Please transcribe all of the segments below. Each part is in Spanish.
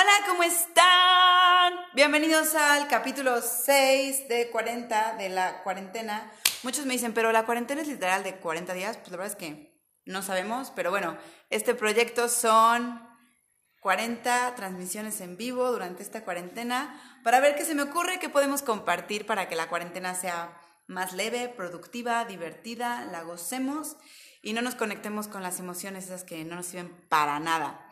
Hola, ¿cómo están? Bienvenidos al capítulo 6 de 40 de la cuarentena. Muchos me dicen, pero la cuarentena es literal de 40 días. Pues la verdad es que no sabemos, pero bueno, este proyecto son 40 transmisiones en vivo durante esta cuarentena para ver qué se me ocurre, qué podemos compartir para que la cuarentena sea más leve, productiva, divertida, la gocemos y no nos conectemos con las emociones esas que no nos sirven para nada.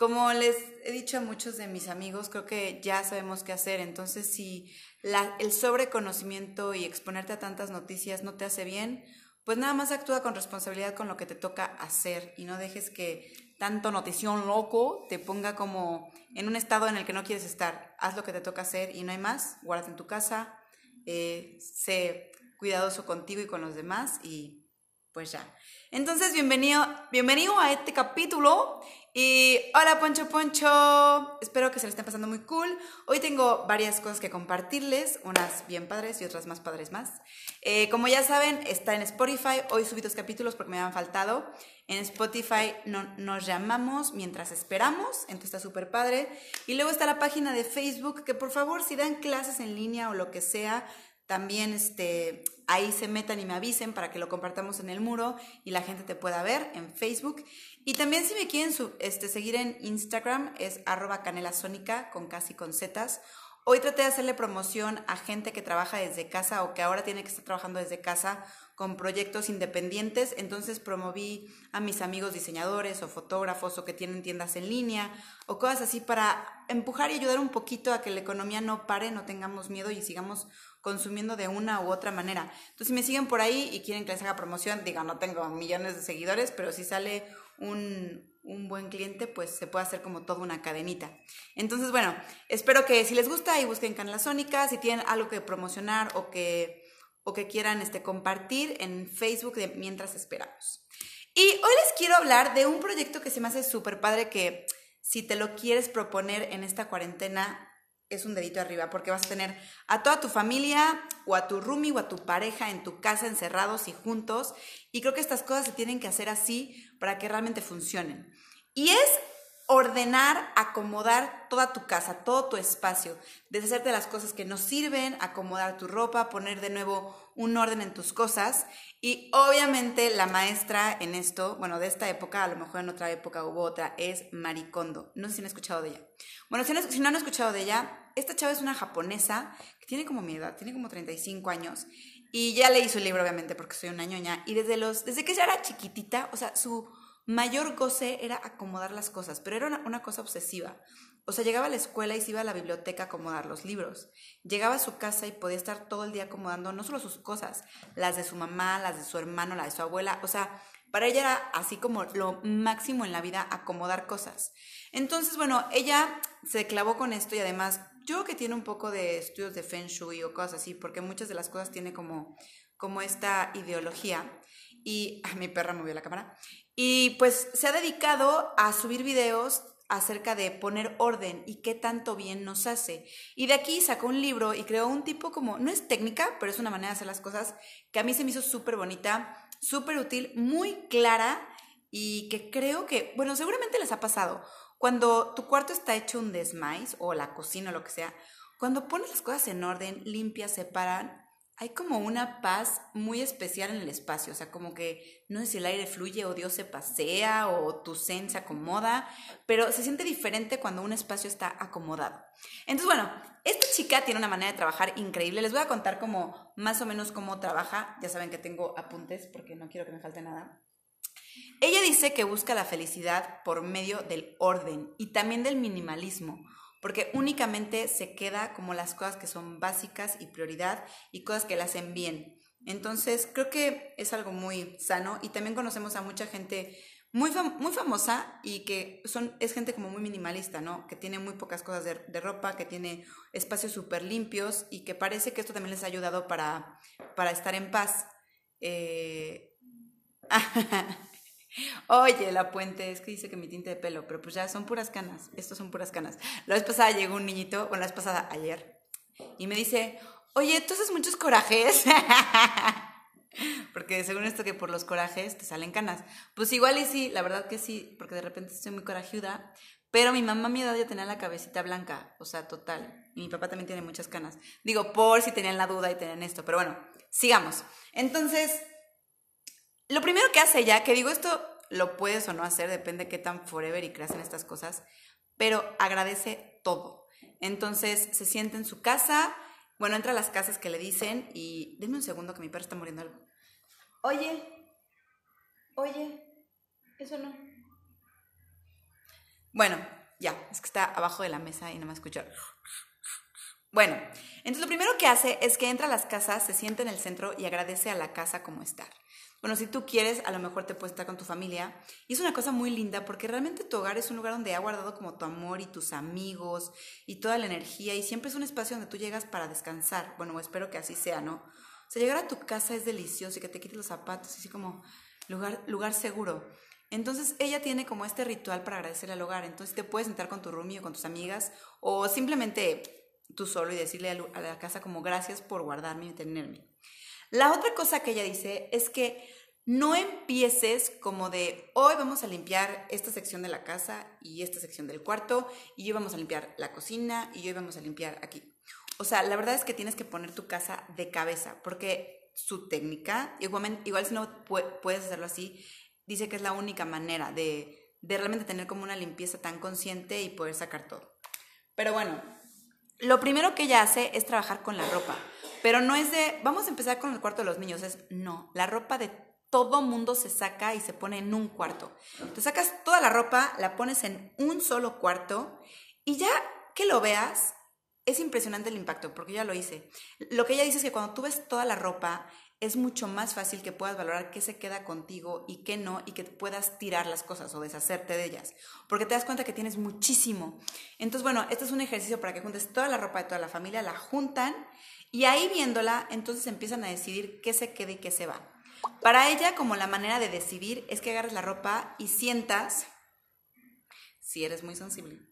Como les he dicho a muchos de mis amigos, creo que ya sabemos qué hacer. Entonces, si el sobreconocimiento y exponerte a tantas noticias no te hace bien, pues nada más actúa con responsabilidad con lo que te toca hacer y no dejes que tanto notición loco te ponga como en un estado en el que no quieres estar. Haz lo que te toca hacer y no hay más. Guárdate en tu casa, eh, sé cuidadoso contigo y con los demás y pues ya. Entonces, bienvenido, bienvenido a este capítulo y hola Poncho Poncho, espero que se le estén pasando muy cool. Hoy tengo varias cosas que compartirles, unas bien padres y otras más padres más. Eh, como ya saben, está en Spotify, hoy subí dos capítulos porque me habían faltado. En Spotify nos llamamos mientras esperamos, entonces está súper padre. Y luego está la página de Facebook, que por favor si dan clases en línea o lo que sea, también este, ahí se metan y me avisen para que lo compartamos en el muro y la gente te pueda ver en Facebook. Y también si me quieren este, seguir en Instagram es arroba canelasónica con casi con zetas. Hoy traté de hacerle promoción a gente que trabaja desde casa o que ahora tiene que estar trabajando desde casa con proyectos independientes, entonces promoví a mis amigos diseñadores o fotógrafos o que tienen tiendas en línea o cosas así para empujar y ayudar un poquito a que la economía no pare, no tengamos miedo y sigamos consumiendo de una u otra manera. Entonces, si me siguen por ahí y quieren que les haga promoción, diga, no tengo millones de seguidores, pero si sale un, un buen cliente, pues se puede hacer como toda una cadenita. Entonces, bueno, espero que si les gusta y busquen Canela Sónica, si tienen algo que promocionar o que, o que quieran este, compartir en Facebook de Mientras Esperamos. Y hoy les quiero hablar de un proyecto que se me hace súper padre que si te lo quieres proponer en esta cuarentena, es un dedito arriba, porque vas a tener a toda tu familia o a tu roomie o a tu pareja en tu casa encerrados y juntos. Y creo que estas cosas se tienen que hacer así para que realmente funcionen. Y es ordenar, acomodar toda tu casa, todo tu espacio, deshacerte de las cosas que no sirven, acomodar tu ropa, poner de nuevo un orden en tus cosas. Y obviamente la maestra en esto, bueno, de esta época, a lo mejor en otra época hubo otra, es Maricondo. No sé si han escuchado de ella. Bueno, si no, si no han escuchado de ella, esta chava es una japonesa que tiene como mi edad, tiene como 35 años. Y ya leí su libro, obviamente, porque soy una ñoña. Y desde, los, desde que ella era chiquitita, o sea, su mayor goce era acomodar las cosas, pero era una, cosa obsesiva. O sea, llegaba a la escuela y se iba a la biblioteca a acomodar los libros. Llegaba a su casa y podía estar todo el día acomodando no solo sus cosas, las de su mamá, las de su hermano, las de su abuela. O sea, para ella era así como lo máximo en la vida acomodar cosas. Entonces, bueno, ella se clavó con esto y además yo creo que tiene un poco de estudios de Feng Shui o cosas así, porque muchas de las cosas tiene como, como esta ideología. Y a mi perra movió la cámara. Y pues se ha dedicado a subir videos acerca de poner orden y qué tanto bien nos hace. Y de aquí sacó un libro y creó un tipo como, no es técnica, pero es una manera de hacer las cosas que a mí se me hizo súper bonita, súper útil, muy clara y que creo que, bueno, seguramente les ha pasado. Cuando tu cuarto está hecho un desmais o la cocina o lo que sea, cuando pones las cosas en orden, limpias, separan, hay como una paz muy especial en el espacio, o sea, como que no sé si el aire fluye o Dios se pasea o tu zen se acomoda, pero se siente diferente cuando un espacio está acomodado. Entonces, bueno, esta chica tiene una manera de trabajar increíble. Les voy a contar como más o menos cómo trabaja. Ya saben que tengo apuntes porque no quiero que me falte nada. Ella dice que busca la felicidad por medio del orden y también del minimalismo porque únicamente se queda como las cosas que son básicas y prioridad y cosas que la hacen bien. Entonces, creo que es algo muy sano y también conocemos a mucha gente muy, muy famosa y que son, es gente como muy minimalista, ¿no? Que tiene muy pocas cosas de, ropa, que tiene espacios súper limpios y que parece que esto también les ha ayudado para, para estar en paz. Eh... Oye, la puente, es que dice que mi tinte de pelo, pero pues ya son puras canas, estos son puras canas. La vez pasada llegó un niñito, o la vez pasada ayer, y me dice, oye, tú haces muchos corajes. porque según esto que por los corajes te salen canas. Pues igual y sí, la verdad que sí, porque de repente estoy muy corajuda, Pero mi mamá a mi edad ya tenía la cabecita blanca, o sea, total. Y mi papá también tiene muchas canas. Digo, por si tenían la duda y tenían esto, pero bueno, sigamos. Entonces, lo primero que hace ella, que digo esto lo puedes o no hacer, depende de qué tan forever y creas en estas cosas, pero agradece todo. Entonces se siente en su casa, bueno, entra a las casas que le dicen y denme un segundo que mi perro está muriendo algo. Oye, oye, eso no. Bueno, ya, es que está abajo de la mesa y no me escuchó. Bueno, entonces lo primero que hace es que entra a las casas, se siente en el centro y agradece a la casa como está. Bueno, si tú quieres, a lo mejor te puedes estar con tu familia. Y es una cosa muy linda porque realmente tu hogar es un lugar donde ha guardado como tu amor y tus amigos y toda la energía. Y siempre es un espacio donde tú llegas para descansar. Bueno, espero que así sea, ¿no? O sea, llegar a tu casa es delicioso y que te quites los zapatos, así como lugar, lugar seguro. Entonces ella tiene como este ritual para agradecer al hogar. Entonces te puedes sentar con tu roomie o con tus amigas o simplemente tú solo y decirle a la casa como gracias por guardarme y tenerme. La otra cosa que ella dice es que no empieces como de hoy vamos a limpiar esta sección de la casa y esta sección del cuarto y hoy vamos a limpiar la cocina y hoy vamos a limpiar aquí. O sea, la verdad es que tienes que poner tu casa de cabeza porque su técnica, igual, si no puedes hacerlo así, dice que es la única manera de realmente tener como una limpieza tan consciente y poder sacar todo. Pero bueno, lo primero que ella hace es trabajar con la ropa. Pero no es de, vamos a empezar con el cuarto de los niños, es no, la ropa de todo mundo se saca y se pone en un cuarto. Te sacas toda la ropa, la pones en un solo cuarto y ya que lo veas, es impresionante el impacto, porque ya lo hice. Lo que ella dice es que cuando tú ves toda la ropa, es mucho más fácil que puedas valorar qué se queda contigo y qué no, y que puedas tirar las cosas o deshacerte de ellas, porque te das cuenta que tienes muchísimo. Entonces, bueno, este es un ejercicio para que juntes toda la ropa de toda la familia, la juntan y ahí viéndola, entonces empiezan a decidir qué se queda y qué se va. Para ella, como la manera de decidir es que agarres la ropa y sientas si eres muy sensible.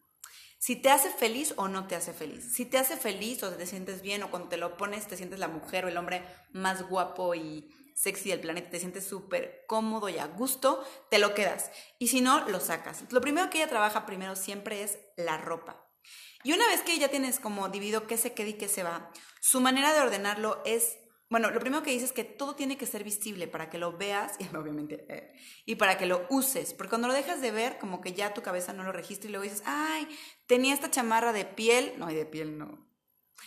Si te hace feliz o no te hace feliz. Si te hace feliz o te sientes bien o cuando te lo pones te sientes la mujer o el hombre más guapo y sexy del planeta, te sientes súper cómodo y a gusto, te lo quedas. Y si no, lo sacas. Lo primero que ella trabaja primero siempre es la ropa. Y una vez que ya tienes como dividido qué se queda y qué se va, su manera de ordenarlo es, bueno, lo primero que dice es que todo tiene que ser visible para que lo veas, y obviamente, eh, y para que lo uses, porque cuando lo dejas de ver, como que ya tu cabeza no lo registra y luego dices, ay, tenía esta chamarra de piel, no, de piel no,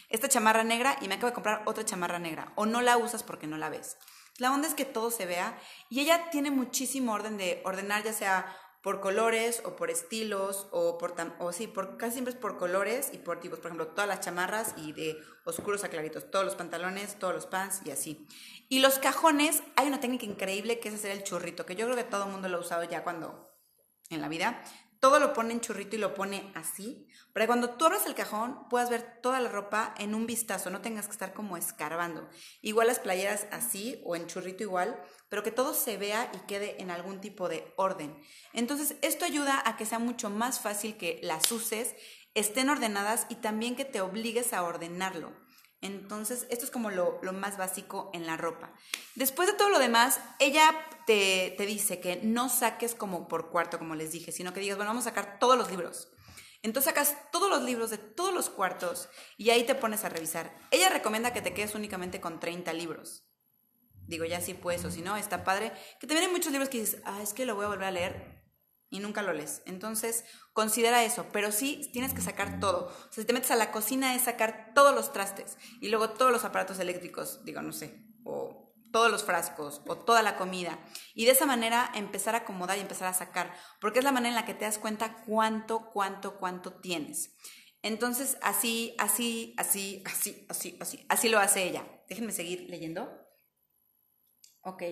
esta chamarra negra y me acabo de comprar otra chamarra negra, o no la usas porque no la ves. La onda es que todo se vea y ella tiene muchísimo orden de ordenar, ya sea por colores o por estilos o por o sí, por casi siempre es por colores y por tipos, por ejemplo, todas las chamarras y de oscuros a claritos, todos los pantalones, todos los pants y así. Y los cajones, hay una técnica increíble que es hacer el churrito, que yo creo que todo el mundo lo ha usado ya cuando en la vida. Todo lo pone en churrito y lo pone así, para que cuando tú abras el cajón puedas ver toda la ropa en un vistazo, no tengas que estar como escarbando. Igual las playeras así o en churrito igual, pero que todo se vea y quede en algún tipo de orden. Entonces, esto ayuda a que sea mucho más fácil que las uses, estén ordenadas y también que te obligues a ordenarlo. Entonces, esto es como lo, más básico en la ropa. Después de todo lo demás, ella te, dice que no saques como por cuarto, como les dije, sino que digas, bueno, vamos a sacar todos los libros. Entonces sacas todos los libros de todos los cuartos y ahí te pones a revisar. Ella recomienda que te quedes únicamente con 30 libros. Digo, ya sí pues, o si no, está padre. Que te vienen muchos libros que dices, ah, es que lo voy a volver a leer y nunca lo lees. Entonces, considera eso, pero sí tienes que sacar todo. O sea, si te metes a la cocina es sacar todos los trastes y luego todos los aparatos eléctricos, digo, no sé, o todos los frascos o toda la comida. Y de esa manera empezar a acomodar y empezar a sacar, porque es la manera en la que te das cuenta cuánto, cuánto, cuánto tienes. Entonces, así, así, así, así, así, así, así lo hace ella. Déjenme seguir leyendo. Ok.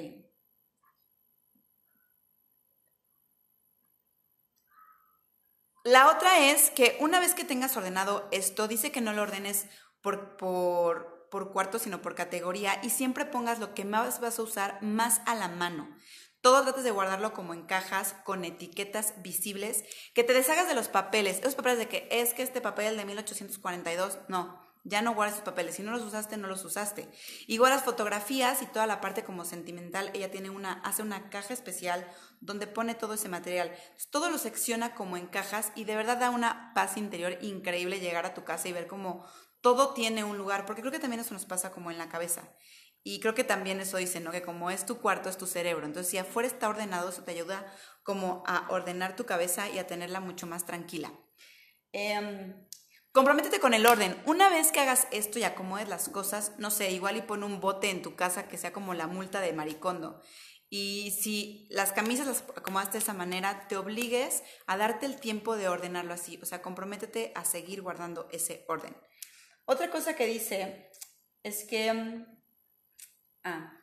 La otra es que una vez que tengas ordenado esto, dice que no lo ordenes por, por, por cuarto, sino por categoría y siempre pongas lo que más vas a usar más a la mano. Todo trates de guardarlo como en cajas con etiquetas visibles, que te deshagas de los papeles. Esos papeles de que es que este papel de 1842, no, Ya no guardes tus papeles. Si no los usaste, no los usaste. Igual las fotografías y toda la parte como sentimental, ella tiene una, hace una caja especial donde pone todo ese material. todo lo secciona como en cajas y de verdad da una paz interior increíble llegar a tu casa y ver cómo todo tiene un lugar, porque creo que también eso nos pasa como en la cabeza. Y creo que también eso dice, ¿no? Que como es tu cuarto, es tu cerebro. Entonces, si afuera está ordenado, eso te ayuda como a ordenar tu cabeza y a tenerla mucho más tranquila. Em, comprométete con el orden. Una vez que hagas esto y acomodes las cosas, no sé, igual y pon un bote en tu casa que sea como la multa de maricondo. Y si las camisas las acomodaste de esa manera, te obligues a darte el tiempo de ordenarlo así. O sea, comprométete a seguir guardando ese orden. Otra cosa que dice es que... Mm, ah.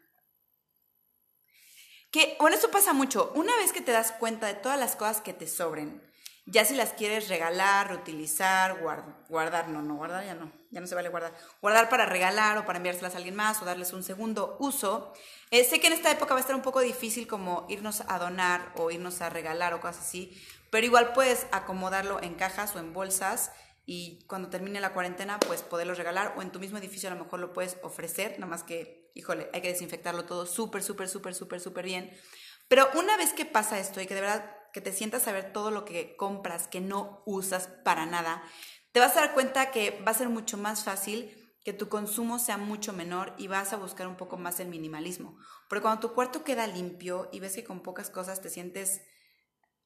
Que, bueno, esto pasa mucho. Una vez que te das cuenta de todas las cosas que te sobren, ya si las quieres regalar, reutilizar, guardar, no, no, guardar ya no, ya no se vale guardar. Guardar para regalar o para enviárselas a alguien más o darles un segundo uso. Eh, sé que en esta época va a estar un poco difícil como irnos a donar o irnos a regalar o cosas así, pero igual puedes acomodarlo en cajas o en bolsas y cuando termine la cuarentena, pues poderlo regalar o en tu mismo edificio a lo mejor lo puedes ofrecer, nada más que, híjole, hay que desinfectarlo todo súper, súper, súper, súper, súper bien. Pero una vez que pasa esto y que de verdad que te sientas a ver todo lo que compras que no usas para nada, te vas a dar cuenta que va a ser mucho más fácil que tu consumo sea mucho menor y vas a buscar un poco más el minimalismo. Porque cuando tu cuarto queda limpio y ves que con pocas cosas te sientes,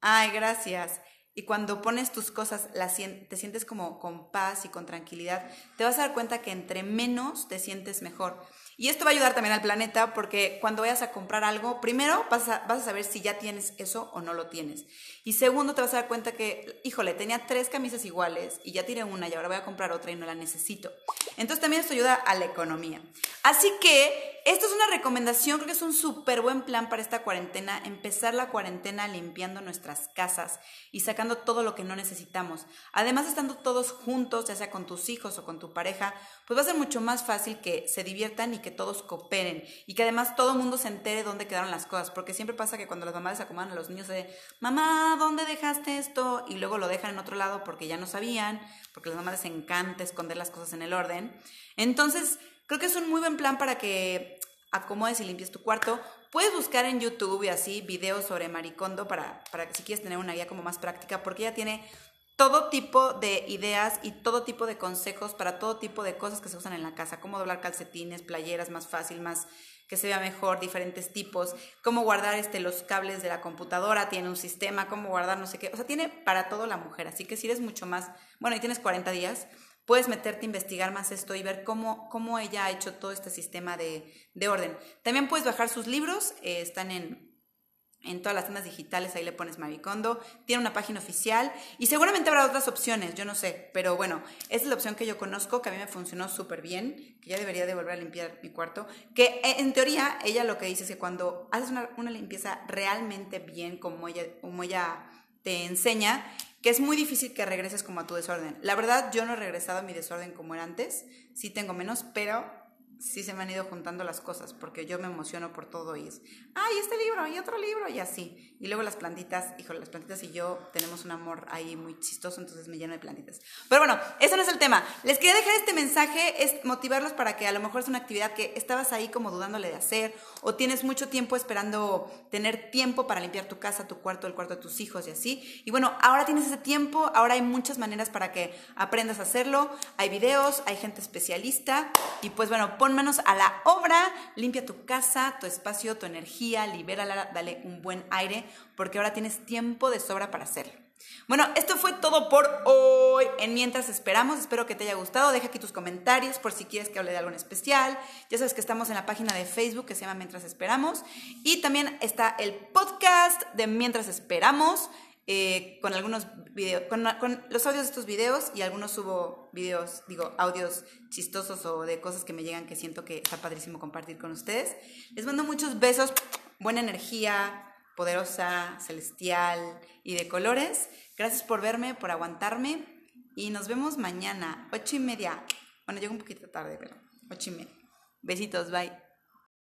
ay, gracias. Y cuando pones tus cosas, te sientes como con paz y con tranquilidad, te vas a dar cuenta que entre menos te sientes mejor. Y esto va a ayudar también al planeta porque cuando vayas a comprar algo, primero vas a, vas a, saber si ya tienes eso o no lo tienes. Y segundo, te vas a dar cuenta que, híjole, tenía tres camisas iguales y ya tiré una y ahora voy a comprar otra y no la necesito. Entonces también esto ayuda a la economía. Así que esto es una recomendación, creo que es un súper buen plan para esta cuarentena, empezar la cuarentena limpiando nuestras casas y sacando todo lo que no necesitamos. Además, estando todos juntos, ya sea con tus hijos o con tu pareja, pues va a ser mucho más fácil que se diviertan y que todos cooperen y que además todo el mundo se entere dónde quedaron las cosas, porque siempre pasa que cuando las mamás acomodan a los niños de, mamá, ¿dónde dejaste esto? Y luego lo dejan en otro lado porque ya no sabían, porque a las mamás les encanta esconder las cosas en el orden. Entonces, creo que es un muy buen plan para que acomodes y limpies tu cuarto. Puedes buscar en YouTube y así videos sobre Maricondo para, para si quieres tener una guía como más práctica, porque ella tiene todo tipo de ideas y todo tipo de consejos para todo tipo de cosas que se usan en la casa, cómo doblar calcetines, playeras más fácil, más que se vea mejor, diferentes tipos, cómo guardar este, los cables de la computadora, tiene un sistema, cómo guardar no sé qué, o sea, tiene para todo la mujer, así que si eres mucho más, bueno, y tienes 40 días, puedes meterte a investigar más esto y ver cómo, cómo ella ha hecho todo este sistema de, de orden. También puedes bajar sus libros, eh, están en, en todas las tiendas digitales, ahí le pones Maricondo, tiene una página oficial y seguramente habrá otras opciones, yo no sé, pero bueno, esa es la opción que yo conozco, que a mí me funcionó súper bien, que ya debería de volver a limpiar mi cuarto, que eh, en teoría ella lo que dice es que cuando haces una, una limpieza realmente bien, como ella, como ella te enseña, que es muy difícil que regreses como a tu desorden. La verdad, yo no he regresado a mi desorden como era antes, sí tengo menos, pero sí se me han ido juntando las cosas, porque yo me emociono por todo y es, ay, este libro y otro libro y así. Y luego las plantitas, híjole, las plantitas y yo tenemos un amor ahí muy chistoso, entonces me lleno de plantitas. Pero bueno, eso no es el tema. Les quería dejar este mensaje, es motivarlos para que a lo mejor es una actividad que estabas ahí como dudándole de hacer, o tienes mucho tiempo esperando tener tiempo para limpiar tu casa, tu cuarto, el cuarto de tus hijos y así. Y bueno, ahora tienes ese tiempo, ahora hay muchas maneras para que aprendas a hacerlo. Hay videos, hay gente especialista, y pues bueno, pon manos a la obra, limpia tu casa, tu espacio, tu energía, libérala, dale un buen aire, porque ahora tienes tiempo de sobra para hacerlo. Bueno, esto fue todo por hoy. En mientras esperamos, espero que te haya gustado. Deja aquí tus comentarios por si quieres que hable de algo en especial. Ya sabes que estamos en la página de Facebook que se llama Mientras Esperamos. Y también está el podcast de Mientras Esperamos. Eh, con algunos videos, con, los audios de estos videos y algunos subo videos, digo, audios chistosos o de cosas que me llegan que siento que está padrísimo compartir con ustedes. Les mando muchos besos, buena energía, poderosa, celestial y de colores. Gracias por verme, por aguantarme y nos vemos mañana, ocho y media. Bueno, llego un poquito tarde, pero ocho y media. Besitos, bye.